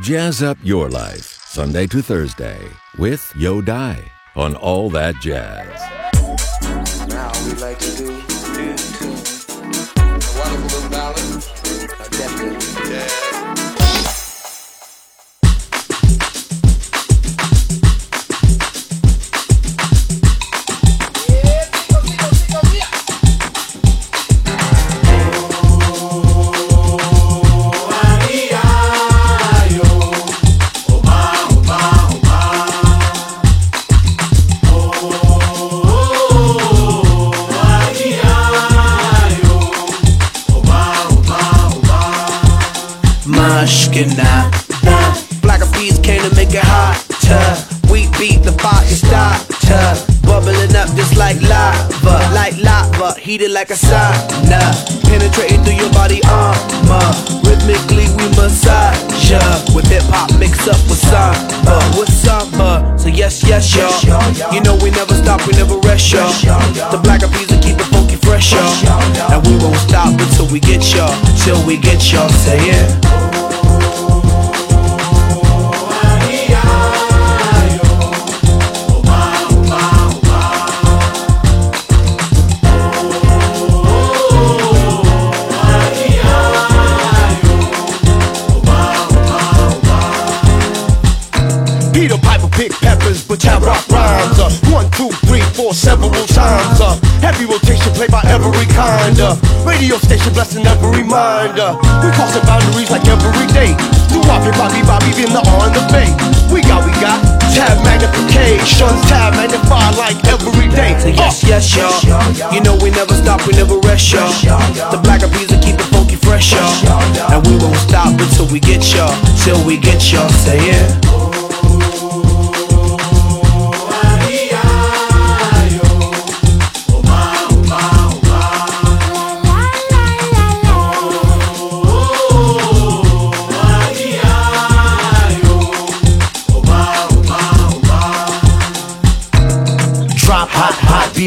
Jazz up your life, Sunday to Thursday, with Yo Dai on All That Jazz. Mushkina. Black Eyed Peas came to make it hotter. We beat the fire starter. Bubbling up just like lava, like lava, heated like a sauna. Penetrating through your body armor. Rhythmically we massage ya. With hip hop mixed up with samba, with samba. So yes, yes, y'all. You know we never stop, we never rest, y'all. The Black Eyed Peas will keep it funky fresh, y'all. And we won't stop until we get y'all, till we get y'all. Say it. Uh, radio station blessing every reminder. Uh, we crossing boundaries like every day. Do Bobby, Bobby, Bobby, in the on the bay. We got, we got tab magnification, tab magnify like every day. So yes, yes, y'all. You know we never stop, we never rest, y'all. The Black Eyed Peas will keep it funky fresh, y'all. And we won't stop until we get y'all, till we get y'all. Say it. Drop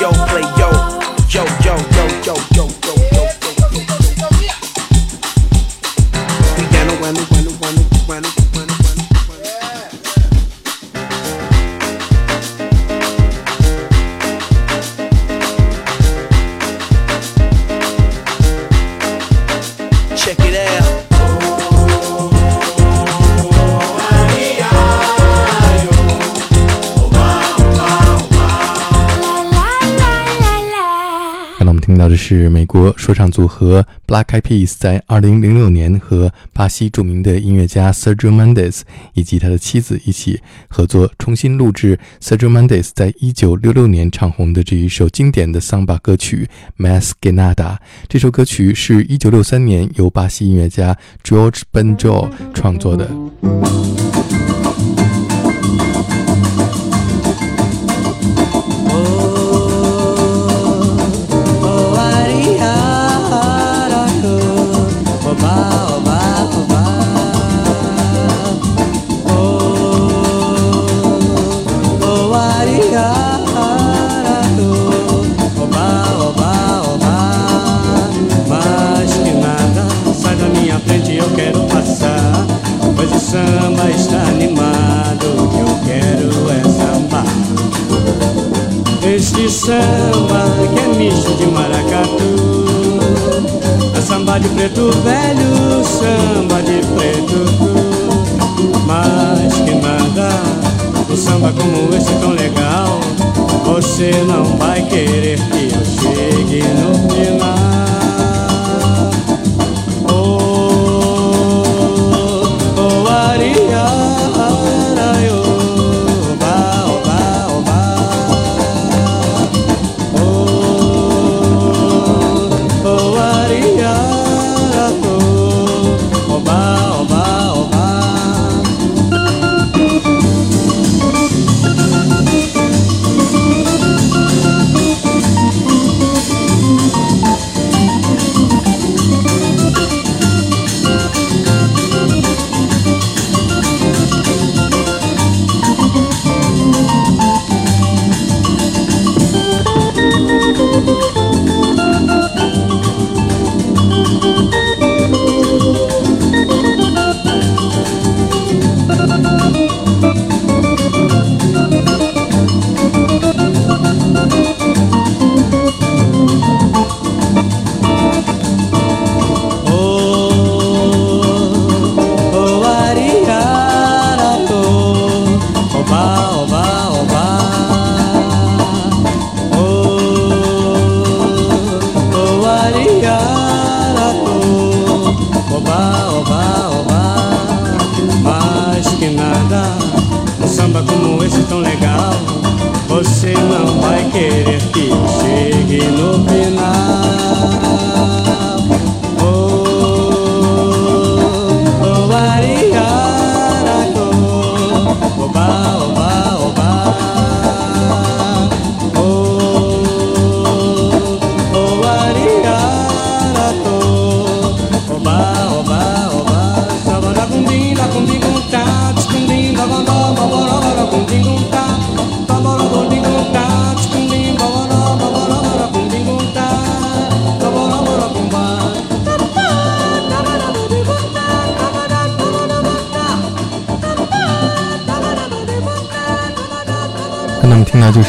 yo, play yo, yo. 美国说唱组合 Black Eyed Peas 在2006年和巴西著名的音乐家 Sergio Mendes 以及他的妻子一起合作重新录制 Sergio Mendes 在1966年唱红的这一首经典的桑巴歌曲 Mas que Nada。这首歌曲是一九六三年由巴西音乐家 George Benjo 创作的。Do samba como esse tão legal. Você não vai querer que eu chegue no final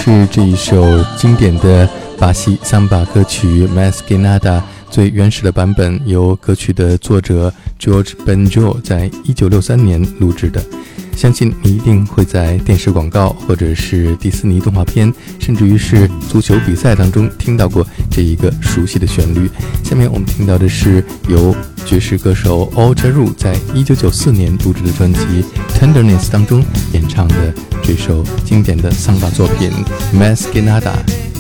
是这一首经典的巴西桑巴歌曲《Mas Que Nada》最原始的版本，由歌曲的作者 George Benjo 在一九六三年录制的。相信你一定会在电视广告，或者是迪士尼动画片，甚至于是足球比赛当中听到过这一个熟悉的旋律。下面我们听到的是由爵士歌手 Al Jarreau 在一九九四年录制的专辑《Tenderness》当中演唱的这首经典的桑巴作品《Mas Que Nada》，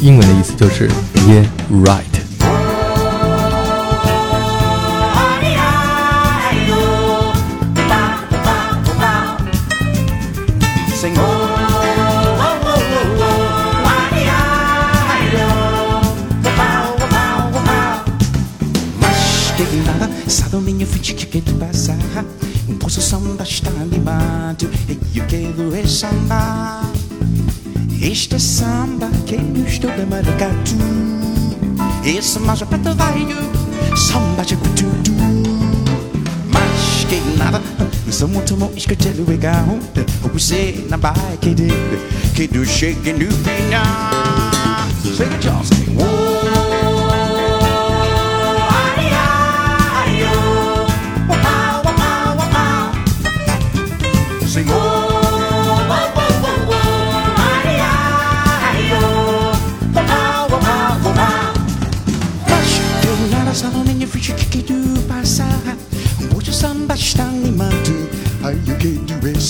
英文的意思就是 Yeah Right。Este samba que estou de maracatu Esse mais preto velho Samba de tudo Mas que nada Sou muito bom escutar o legal Você na vai querer Que do chegue no final Sing it, y'all,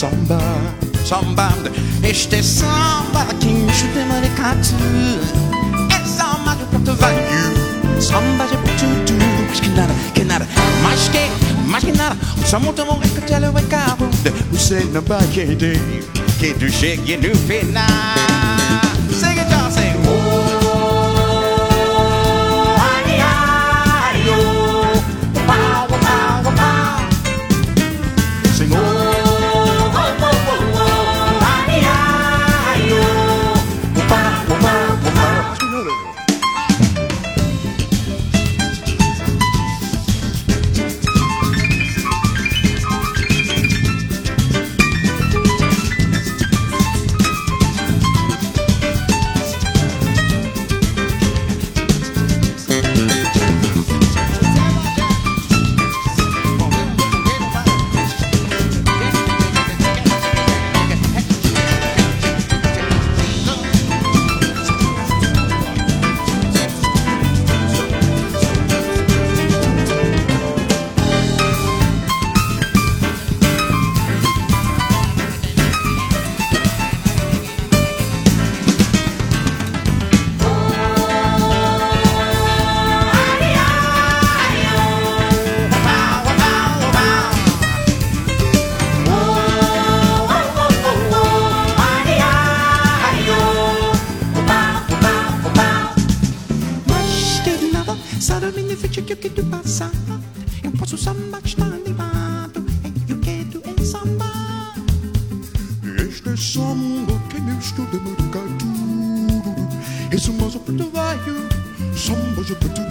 samba Samba. Este samba me chuta maracatu É samba de prato velho Samba de tudo Mas que nada, que nada Mas que, mas que nada Só muito bom é que te leva Este samba que me estuda marcado Esse moço preto velho Samba de preto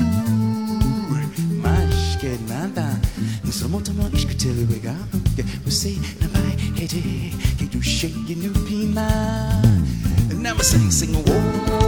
Mas que nada Só muito mal escutar o legal Você não vai querer Que tu chegue no final Never sing, sing, oh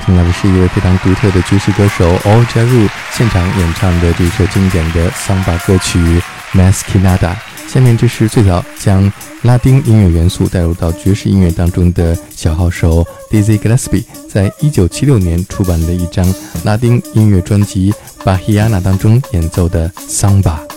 听到的是一位非常独特的爵士歌手 All Jaru 现场演唱的这首经典的桑巴歌曲《Maskinada》。下面这是最早将拉丁音乐元素带入到爵士音乐当中的小号手 Dizzy Gillespie 在一九七六年出版的一张拉丁音乐专辑《巴希亚纳》当中演奏的桑巴。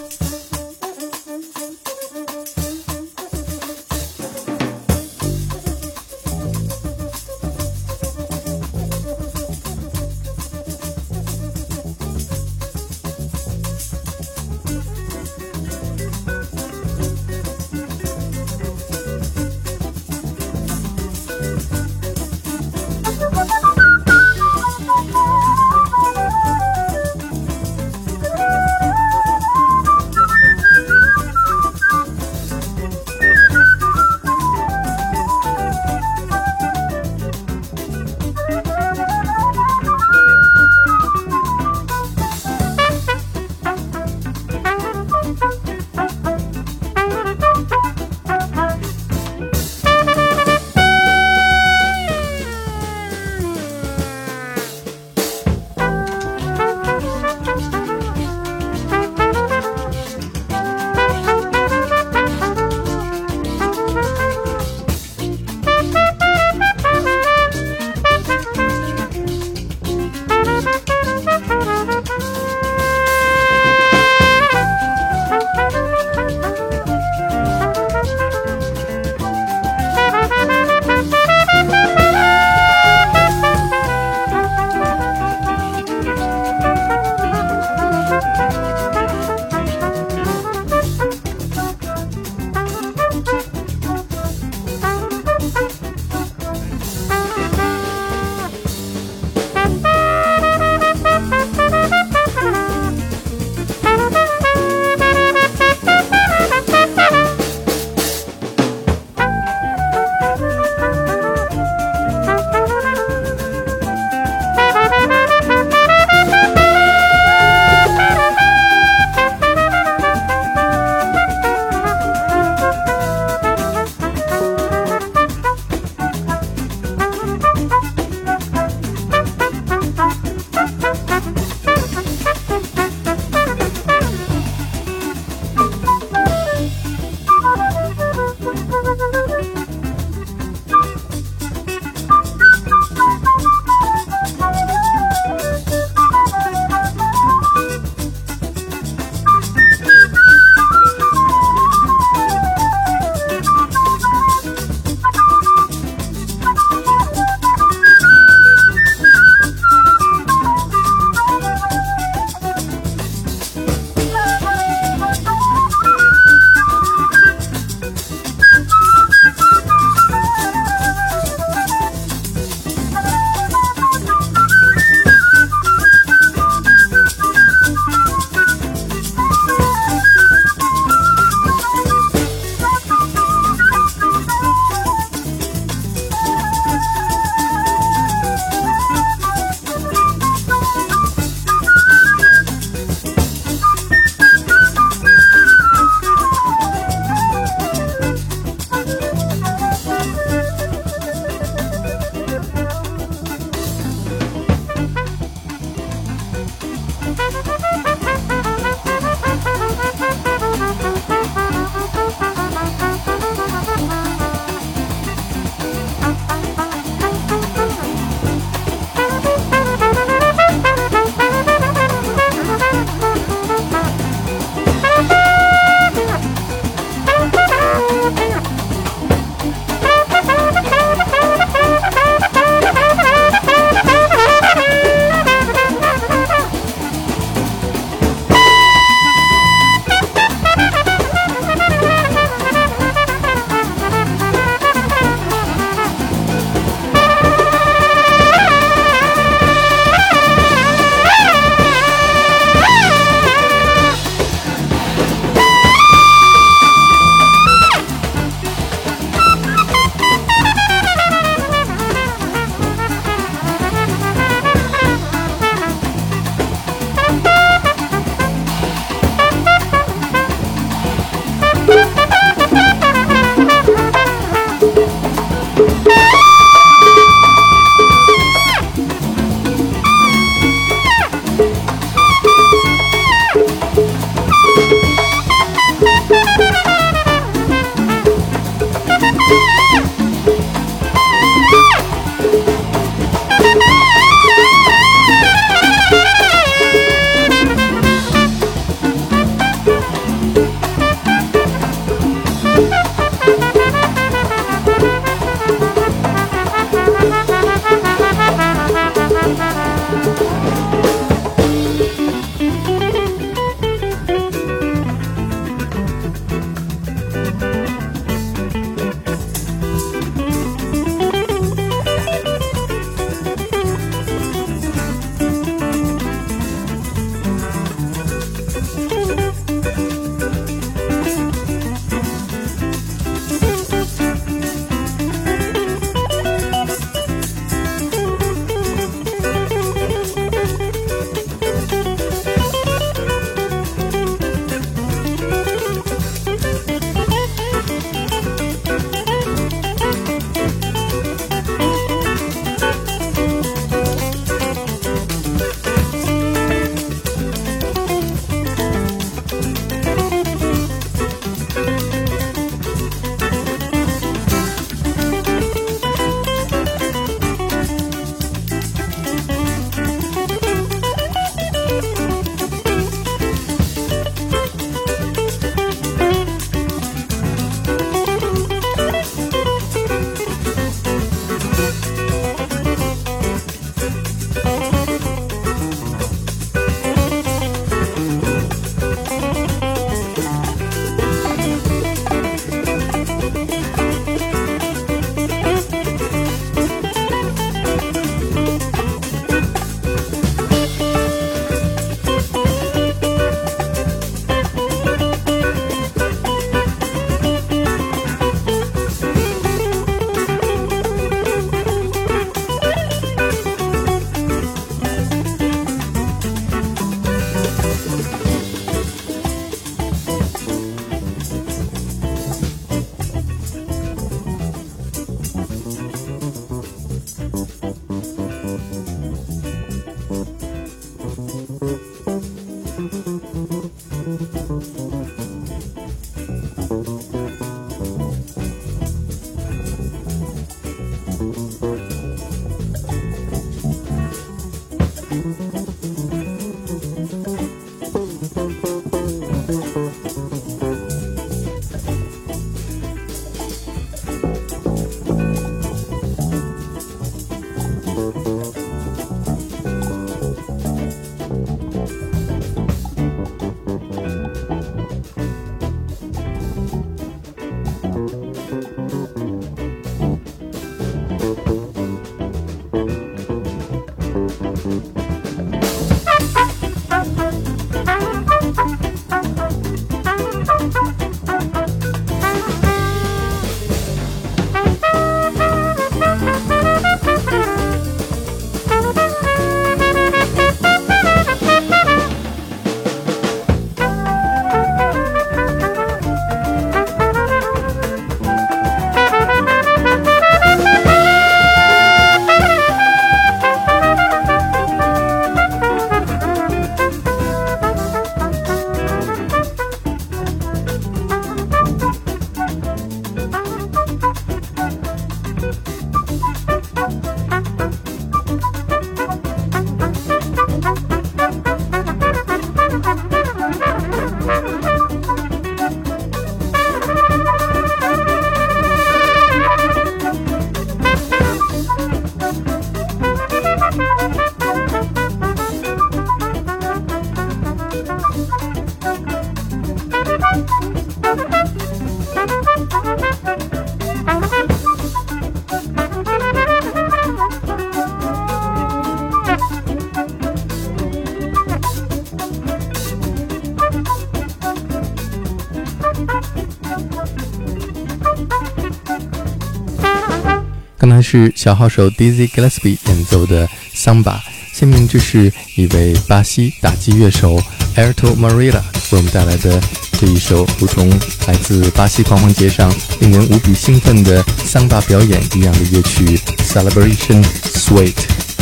是小号手 Dizzy Gillespie 演奏的桑巴，下面就是一位巴西打击乐手 Alto m a r i l a 为我们带来的这一首，如同来自巴西狂欢节上令人无比兴奋的桑巴表演一样的乐曲 Celebration Suite。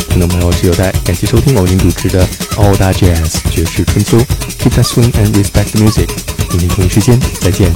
听众朋友，我是有代，感谢收听我为您主持的 All That Jazz 爵士春秋，Keep that swing and respect the music。明天同一时间再见。